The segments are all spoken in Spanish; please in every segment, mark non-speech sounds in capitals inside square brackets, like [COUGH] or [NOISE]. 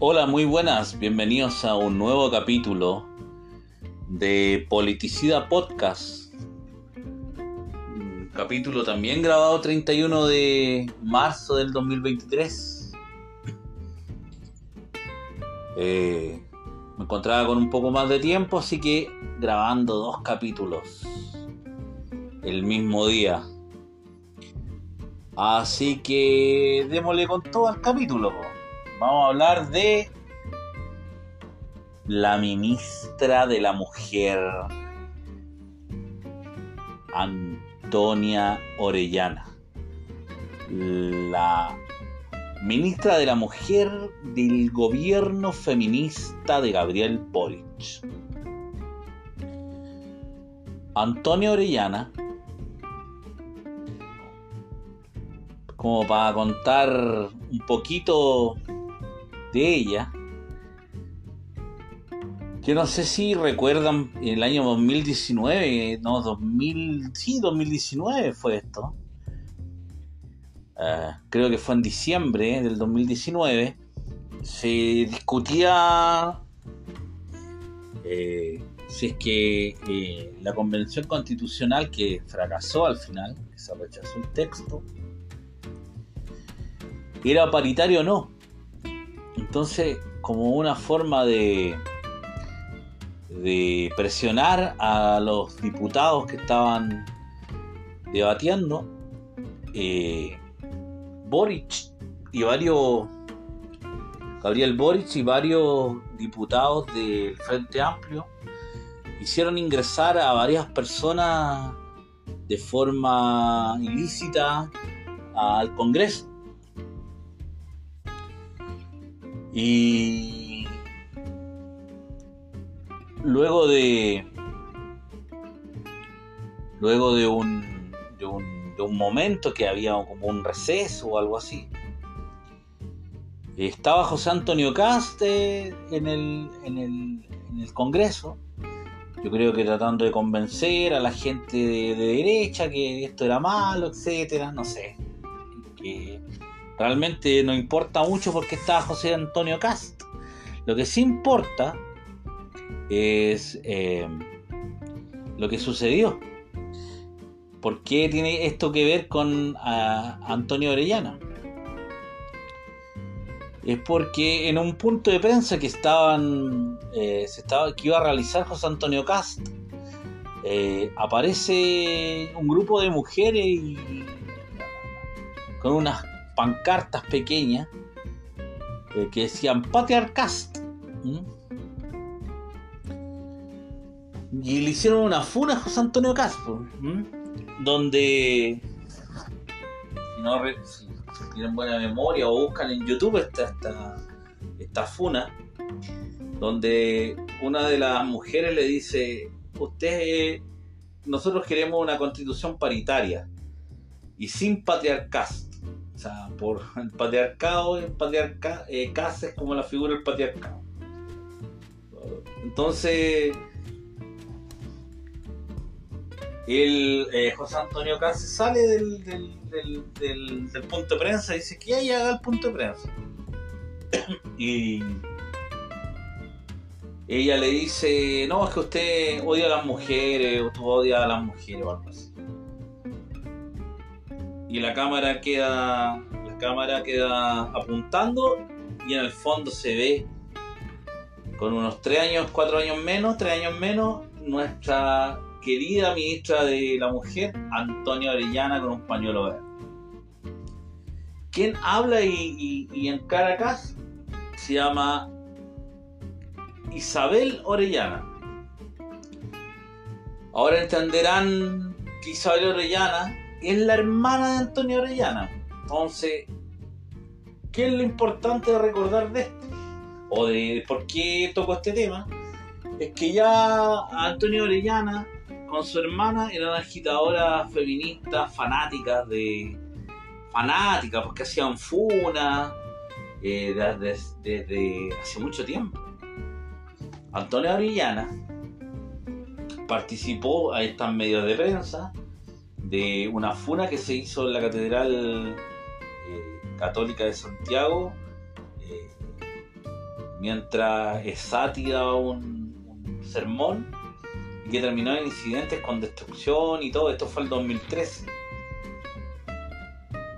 Hola, muy buenas, bienvenidos a un nuevo capítulo de Politicida Podcast. Capítulo también grabado 31 de marzo del 2023. Eh, me encontraba con un poco más de tiempo, así que grabando dos capítulos el mismo día. Así que démosle con todo al capítulo. Vamos a hablar de la ministra de la Mujer, Antonia Orellana. La ministra de la Mujer del gobierno feminista de Gabriel Boric. Antonia Orellana como para contar un poquito de ella, que no sé si recuerdan el año 2019, no, 2000, sí, 2019 fue esto. Eh, creo que fue en diciembre del 2019. Se discutía eh, si es que eh, la convención constitucional que fracasó al final, que se rechazó el texto, era paritario o no. Entonces, como una forma de, presionar a los diputados que estaban debatiendo, eh, Boric y varios, Gabriel Boric y varios diputados del Frente Amplio hicieron ingresar a varias personas de forma ilícita al Congreso. Y luego de luego de un, de un, de un momento que había como un receso o algo así estaba José Antonio Caste en el, en el, en el Congreso yo creo que tratando de convencer a la gente de, de, derecha que esto era malo, etcétera, no sé. Realmente no importa mucho porque estaba José Antonio Cast. Lo que sí importa es eh, lo que sucedió. ¿Por qué tiene esto que ver con a, Antonio Orellana? Es porque en un punto de prensa que estaban. Eh, estaba, que iba a realizar José Antonio Cast. Eh, aparece un grupo de mujeres y, con unas pancartas pequeñas eh, que decían Patriarcast. Y le hicieron una funa a José Antonio Castro, donde, si, no, tienen buena memoria o buscan en YouTube esta, esta, esta funa, donde una de las mujeres le dice, usted, nosotros queremos una constitución paritaria y sin patriarcast. O sea, por el patriarcado, el patriarca, eh, es como la figura del patriarcado. Entonces, el eh, José Antonio Cáceres sale del, del, punto de prensa y dice que ya llega al punto de prensa. [COUGHS] y ella le dice, no, es que usted odia a las mujeres, o tú a las mujeres o algo así y la cámara queda la cámara queda apuntando y en el fondo se ve con unos 3 años, 4 años menos, 3 años menos, nuestra querida ministra de la Mujer, Antonia Orellana, con un pañuelo verde. Quien habla y, y en Caracas se llama Isabel Orellana. Ahora entenderán que Isabel Orellana es la hermana de Antonio Orellana. Entonces, ¿qué es lo importante de recordar de esto? O de por qué toco este tema. Es que ya Antonio Orellana con su hermana eran agitadoras feministas fanáticas de. fanáticas, porque hacían funa eh, desde, hace mucho tiempo. Antonio Orellana participó a estas medios de prensa de una funa que se hizo en la Catedral eh, Católica de Santiago, eh, mientras Esati daba un, sermón y que terminó en incidentes con destrucción y todo. Esto fue el 2013.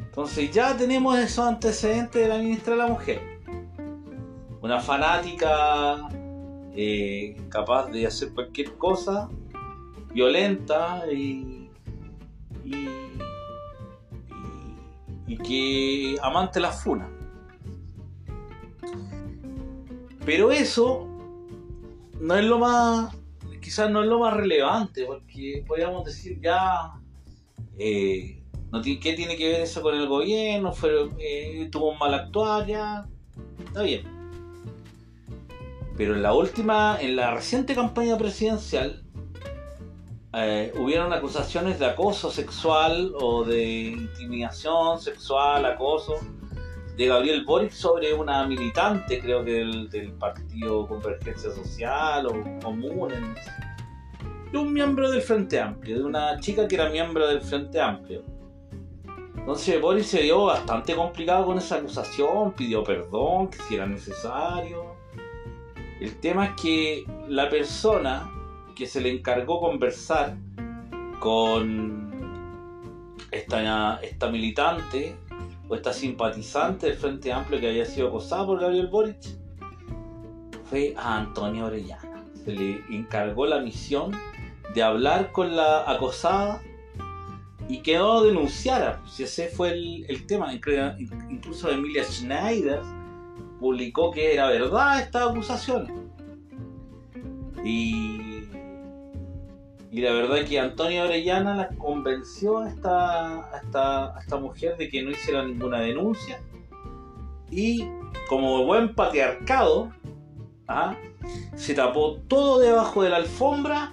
Entonces ya tenemos esos antecedentes de la ministra de la Mujer. Una fanática eh, capaz de hacer cualquier cosa, violenta y, y, que amante la funa. Pero eso no es lo más, quizás no es lo más relevante, porque podríamos decir ya, eh, no ¿qué tiene que ver eso con el gobierno? Fue, eh, tuvo un mal actuar, ya, está bien. Pero en la última, en la reciente campaña presidencial, eh, hubieron acusaciones de acoso sexual o de intimidación sexual, acoso, de Gabriel Boric sobre una militante, creo que del, Partido Convergencia Social o Común, de un miembro del Frente Amplio, de una chica que era miembro del Frente Amplio. Entonces Boris se vio bastante complicado con esa acusación, pidió perdón, que si era necesario. El tema es que la persona que se le encargó conversar con esta, esta militante o esta simpatizante del Frente Amplio que había sido acosada por Gabriel Boric fue a Antonio Orellana. Se le encargó la misión de hablar con la acosada y que no denunciara. Si ese fue el, el tema, incluso Emilia Schneider publicó que era verdad estas acusaciones. Y, y la verdad es que Antonio Orellana la convenció a esta, esta, esta mujer de que no hiciera ninguna denuncia. Y como buen patriarcado, ¿ah? se tapó todo debajo de la alfombra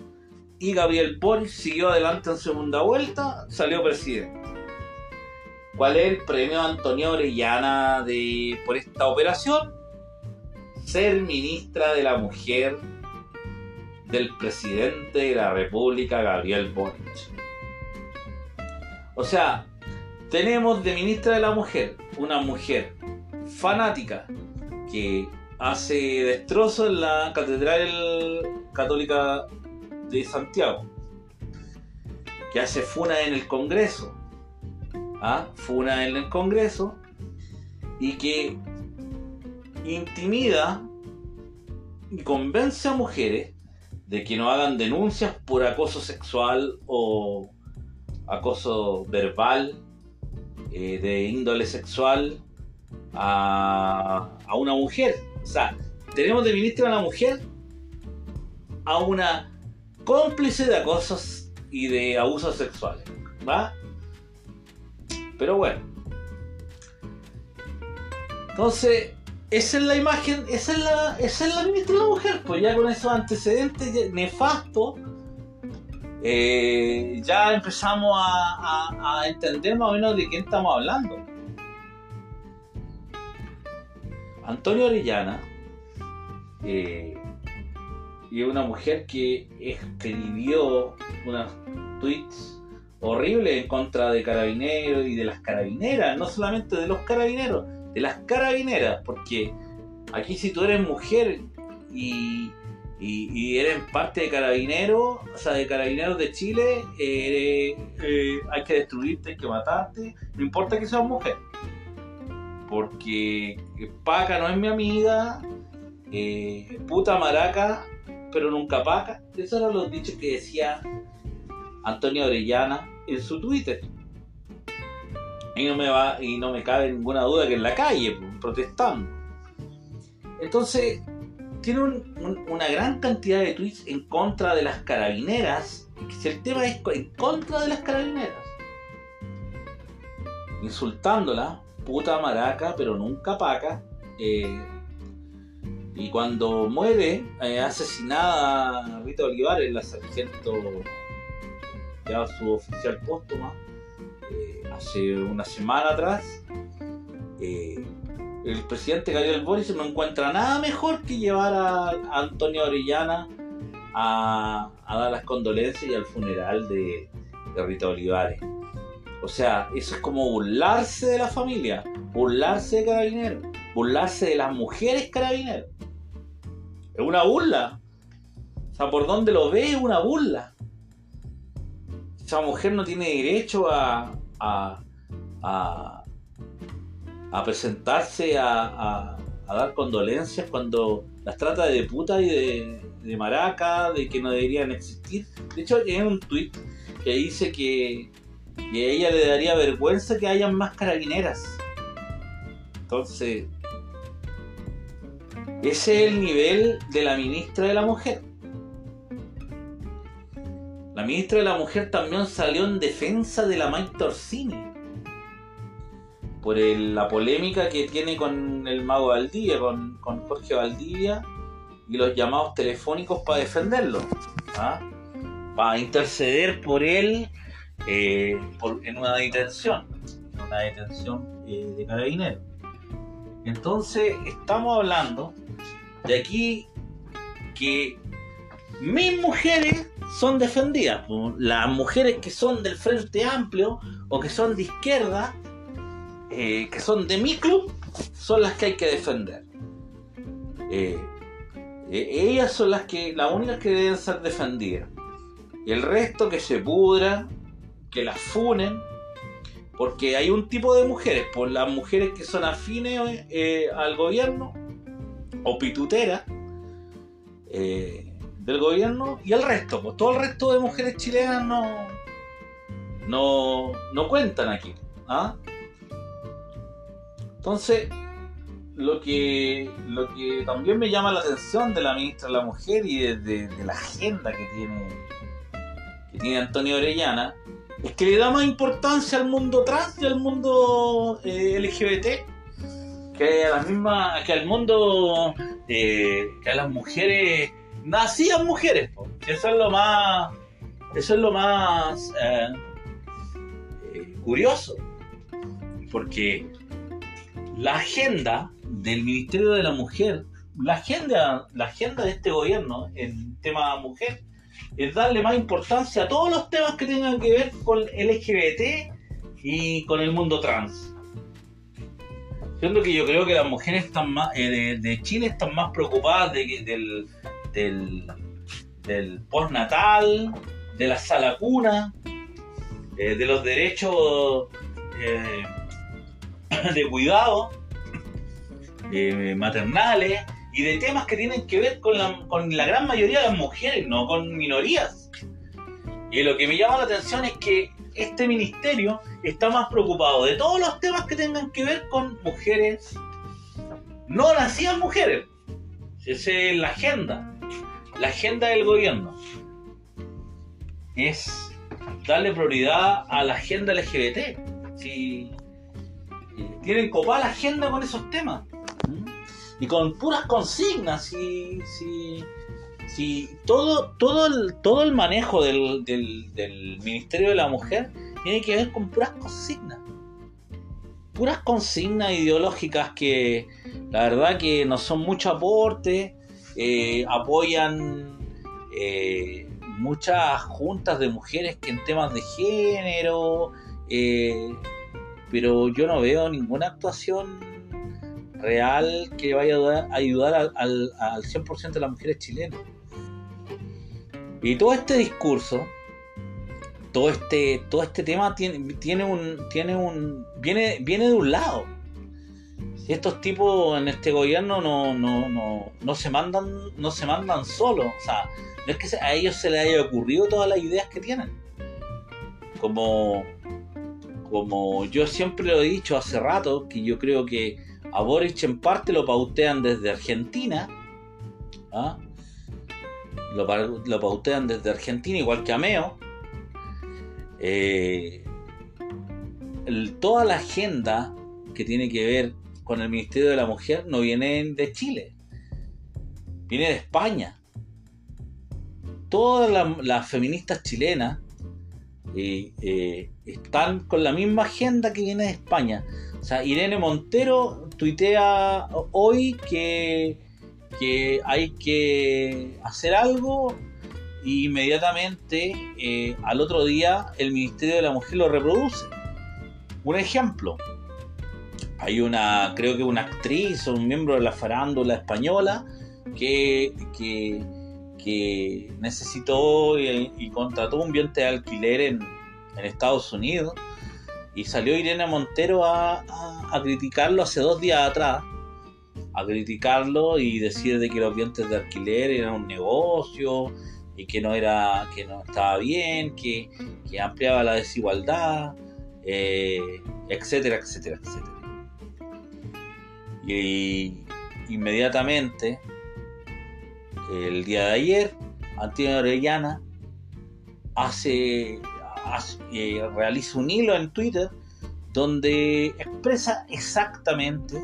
y Gabriel Boris siguió adelante en segunda vuelta, salió presidente. ¿Cuál es el premio Antonio Orellana de, por esta operación? Ser ministra de la Mujer del presidente de la República, Gabriel Boric. O sea, tenemos de ministra de la Mujer una mujer fanática que hace destrozo en la Catedral Católica de Santiago, que hace funa en el Congreso, ¿ah? funa en el Congreso, y que intimida y convence a mujeres de que no hagan denuncias por acoso sexual o acoso verbal eh, de índole sexual a, a, una mujer. O sea, tenemos de ministra a la mujer a una cómplice de acosos y de abusos sexuales. ¿Va? Pero bueno. Entonces, esa es la imagen, esa es la, esa es la ministra de la mujer, pues ya con esos antecedentes nefastos, eh, ya empezamos a, entender más o menos de quién estamos hablando. Antonio Orellana eh, y una mujer que escribió unos tweets horribles en contra de carabineros y de las carabineras, no solamente de los carabineros, de las carabineras, porque aquí si tú eres mujer y, eres parte de carabineros, o sea, de carabineros de Chile, eh, hay que destruirte, hay que matarte, no importa que seas mujer, porque Paca no es mi amiga, eh, puta maraca, pero nunca Paca, esos eran los dichos que decía Antonio Orellana en su Twitter. Y no me va, y no me cabe ninguna duda que en la calle, protestando. Entonces, tiene una gran cantidad de tweets en contra de las carabineras. El tema es en contra de las carabineras. Insultándola, puta maraca, pero nunca paca. Eh, y cuando muere, eh, asesinada Rita Olivares, la sargento, ya su oficial póstuma, hace una semana atrás, eh, el presidente Gabriel Boris no encuentra nada mejor que llevar a, Antonio Orellana a, dar las condolencias y al funeral de, Rita Olivares. O sea, eso es como burlarse de la familia, burlarse de carabineros, burlarse de las mujeres carabineros. Es una burla. O sea, por donde lo ve es una burla. Esa mujer no tiene derecho a, a, a, presentarse a, dar condolencias cuando las trata de puta y de, de maraca, de que no deberían existir. De hecho, hay un tweet que dice que, que a ella le daría vergüenza que hayan más carabineras. Entonces, ese es el nivel de la ministra de la Mujer. La ministra de la Mujer también salió en defensa de la Mike Torsini por la polémica que tiene con el mago Valdivia, con, con Jorge Valdivia y los llamados telefónicos para defenderlo, ¿ah? para interceder por él eh, en una detención, una detención eh, de carabineros. Entonces estamos hablando de aquí que mis mujeres son defendidas, las mujeres que son del Frente Amplio o que son de izquierda eh, que son de mi club, son las que hay que defender. Eh, eh, ellas son las que, las únicas que deben ser defendidas. Y el resto que se pudra, que las funen, porque hay un tipo de mujeres, por las mujeres que son afines al gobierno o pituteras del gobierno y el resto, pues todo el resto de mujeres chilenas no, no, no cuentan aquí. ¿ah? Entonces, lo que, lo que también me llama la atención de la ministra de la Mujer y de, la agenda que tiene, que tiene Antonio Orellana es que le da más importancia al mundo trans y al mundo eh, LGBT que a las mismas, que al mundo, eh, que a las mujeres, nacidas mujeres. Eso es lo más, eso es lo más eh, curioso, porque la agenda del Ministerio de la Mujer, la agenda, la agenda de este gobierno en tema mujer, es darle más importancia a todos los temas que tengan que ver con LGBT y con el mundo trans. Siendo que yo creo que las mujeres están más, eh, de, Chile están más preocupadas de, del, del, postnatal, de la sala cuna, eh, de los derechos eh, de cuidado, maternales y de temas que tienen que ver con la, con la gran mayoría de las mujeres, no con minorías. Y lo que me llama la atención es que este ministerio está más preocupado de todos los temas que tengan que ver con mujeres, no nacidas mujeres. Esa es la agenda, la agenda del gobierno. Es darle prioridad a la agenda LGBT. Si tienen copada la agenda con esos temas. Y con puras consignas. Y, si, todo, todo, el, todo el manejo del, del, Ministerio de la Mujer tiene que ver con puras consignas. Puras consignas ideológicas que la verdad que no son mucho aporte, eh, apoyan eh, muchas juntas de mujeres que en temas de género, eh, pero yo no veo ninguna actuación real que vaya a ayudar, al, 100% de las mujeres chilenas. Y todo este discurso, todo este, todo este tema tiene, tiene un, tiene un, viene, viene de un lado. Si estos tipos en este gobierno no, no, no, no se mandan, no se mandan solos, o sea, no es que a ellos se les haya ocurrido todas las ideas que tienen. Como como yo siempre lo he dicho hace rato, que yo creo que a Boric en parte lo pautean desde Argentina, ¿ah? lo, pautean desde Argentina, igual que a Meo. Eh, toda la agenda que tiene que ver con el Ministerio de la Mujer no viene de Chile, viene de España. Todas las feministas chilenas eh, están con la misma agenda que viene de España. O sea, Irene Montero tuitea hoy que, hay que hacer algo e inmediatamente eh, al otro día el Ministerio de la Mujer lo reproduce. Un ejemplo, hay una, creo que una actriz o un miembro de la farándula española que, que, necesitó y, contrató un vientre de alquiler en, en, Estados Unidos y salió Irene Montero a, a, criticarlo hace dos días atrás a criticarlo y decir de que los vientres de alquiler eran un negocio y que no era que no estaba bien que, que ampliaba la desigualdad eh, etcétera etcétera etcétera inmediatamente el día de ayer, Antonio Orellana hace, eh, realiza un hilo en Twitter donde expresa exactamente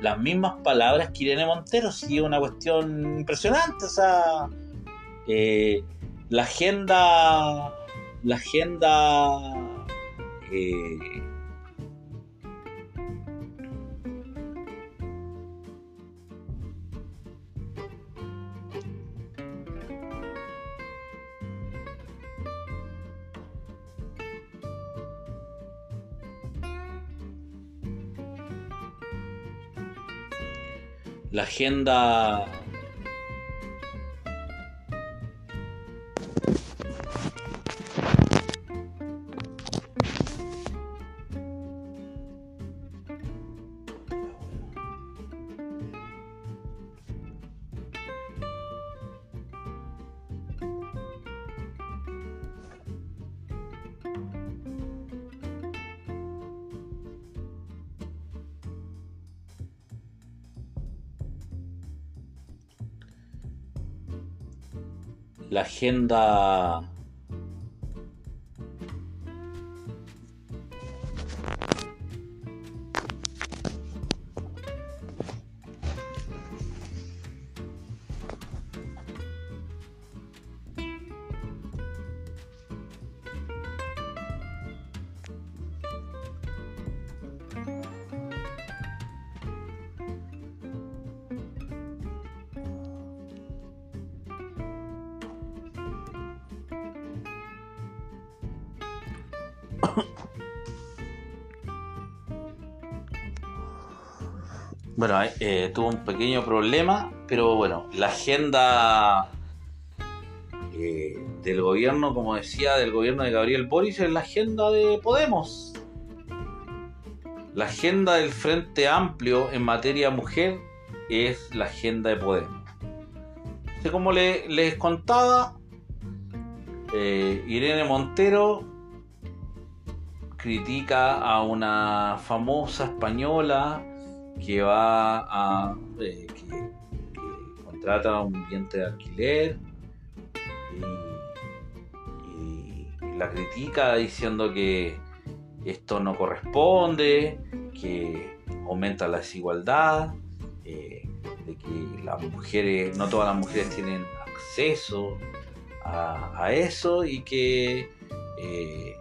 las mismas palabras que Irene Montero, sí es una cuestión impresionante, o sea, eh, la agenda, la agenda eh, la agenda la agenda Bueno, eh, tuvo un pequeño problema, pero bueno, la agenda eh, del gobierno, como decía, del gobierno de Gabriel Boris es la agenda de Podemos. La agenda del Frente Amplio en materia mujer es la agenda de Podemos. como les contaba, eh, Irene Montero critica a una famosa española que va a. Eh, que, contrata un vientre de alquiler y, la critica diciendo que esto no corresponde, que aumenta la desigualdad, eh, de que las mujeres, no todas las mujeres tienen acceso a, eso y que eh,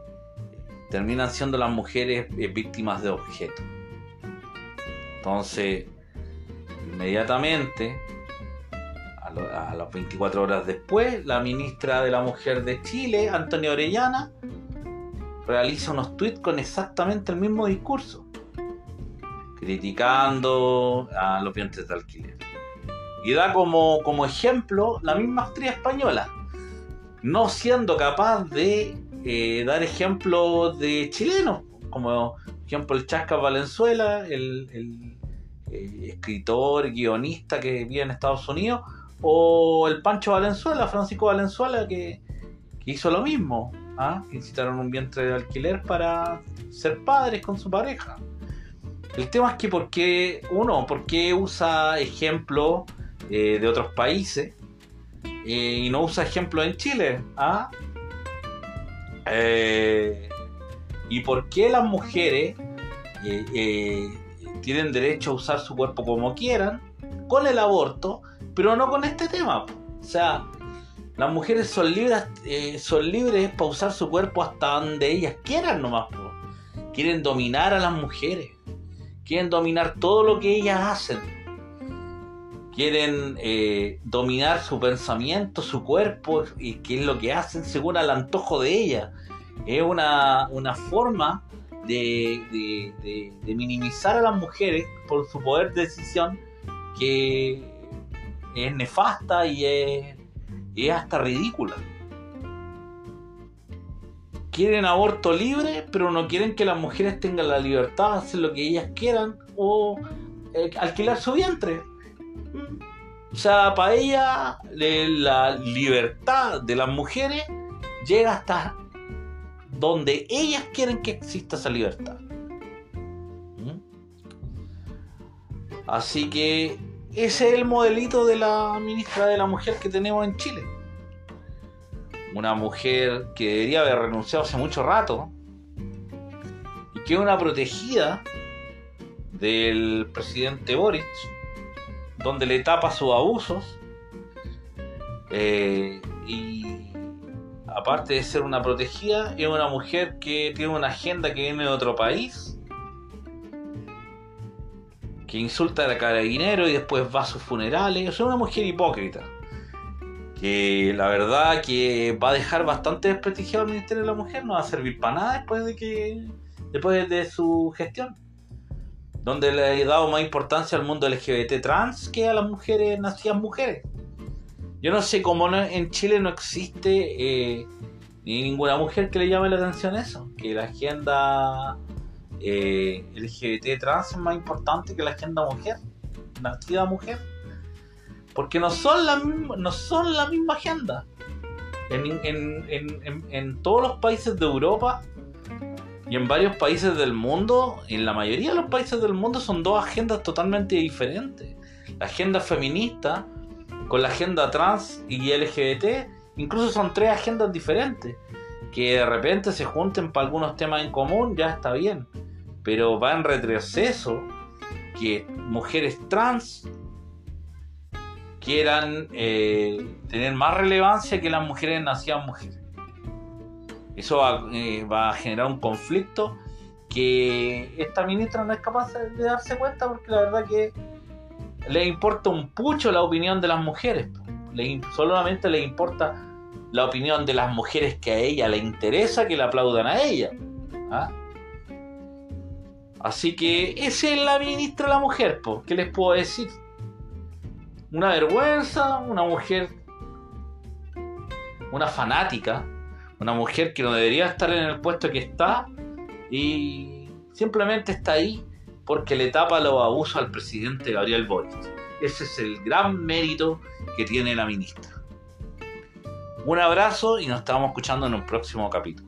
terminan siendo las mujeres víctimas de objetos. Entonces, inmediatamente, a, las 24 horas después, la ministra de la Mujer de Chile, Antonio Orellana, realiza unos tweets con exactamente el mismo discurso, criticando a los vientres de alquiler. Y da como, como ejemplo la misma actriz española, no siendo capaz de eh, dar ejemplos de chilenos, como ejemplo el Chasca Valenzuela, el eh, escritor, guionista que vive en Estados Unidos, o el Pancho Valenzuela, Francisco Valenzuela, que, hizo lo mismo, ¿ah? incitaron un vientre de alquiler para ser padres con su pareja. El tema es que, ¿por qué, uno, por qué usa ejemplos eh, de otros países y no usa ejemplos en Chile? ¿ah? ¿Y por qué las mujeres tienen derecho a usar su cuerpo como quieran, con el aborto, pero no con este tema. O sea, las mujeres son libres, eh, son libres para usar su cuerpo hasta donde ellas quieran nomás. Quieren dominar a las mujeres. Quieren dominar todo lo que ellas hacen. Quieren eh, dominar su pensamiento, su cuerpo y qué es lo que hacen según el antojo de ellas. Es una, una forma de, minimizar a las mujeres por su poder de decisión que es nefasta y es, es hasta ridícula. Quieren aborto libre, pero no quieren que las mujeres tengan la libertad de hacer lo que ellas quieran o eh, alquilar su vientre. O sea, para ella la libertad de las mujeres llega hasta donde ellas quieren que exista esa libertad. ¿Mm? Así que ese es el modelito de la ministra de la mujer que tenemos en Chile. Una mujer que debería haber renunciado hace mucho rato y que es una protegida del presidente Boric, donde le tapa sus abusos eh, y aparte de ser una protegida, es una mujer que tiene una agenda que viene de otro país, que insulta a la carabinero y después va a sus funerales. Es una mujer hipócrita, que la verdad que va a dejar bastante desprestigiado al Ministerio de la Mujer, no va a servir para nada después de que después de su gestión donde le he dado más importancia al mundo LGBT trans que a las mujeres nacidas mujeres. Yo no sé cómo en Chile no existe eh, ni ninguna mujer que le llame la atención eso, que la agenda eh, LGBT trans es más importante que la agenda mujer, nacida mujer, porque no son la, no son la misma agenda. en todos los países de Europa y en varios países del mundo, en la mayoría de los países del mundo, son dos agendas totalmente diferentes. La agenda feminista con la agenda trans y LGBT, incluso son tres agendas diferentes. Que de repente se junten para algunos temas en común, ya está bien. Pero va en retroceso que mujeres trans quieran eh, tener más relevancia que las mujeres nacidas mujeres. Eso eh, va, a generar un conflicto que esta ministra no es capaz de darse cuenta porque la verdad que le importa un pucho la opinión de las mujeres. Le, solamente le importa la opinión de las mujeres que a ella le interesa que le aplaudan a ella. ¿ah? Así que esa es la ministra de la mujer, ¿qué les puedo decir? Una vergüenza, una mujer, una fanática, una mujer que no debería estar en el puesto que está y simplemente está ahí porque le tapa los abusos al presidente Gabriel Boric. Ese es el gran mérito que tiene la ministra. Un abrazo y nos estamos escuchando en un próximo capítulo.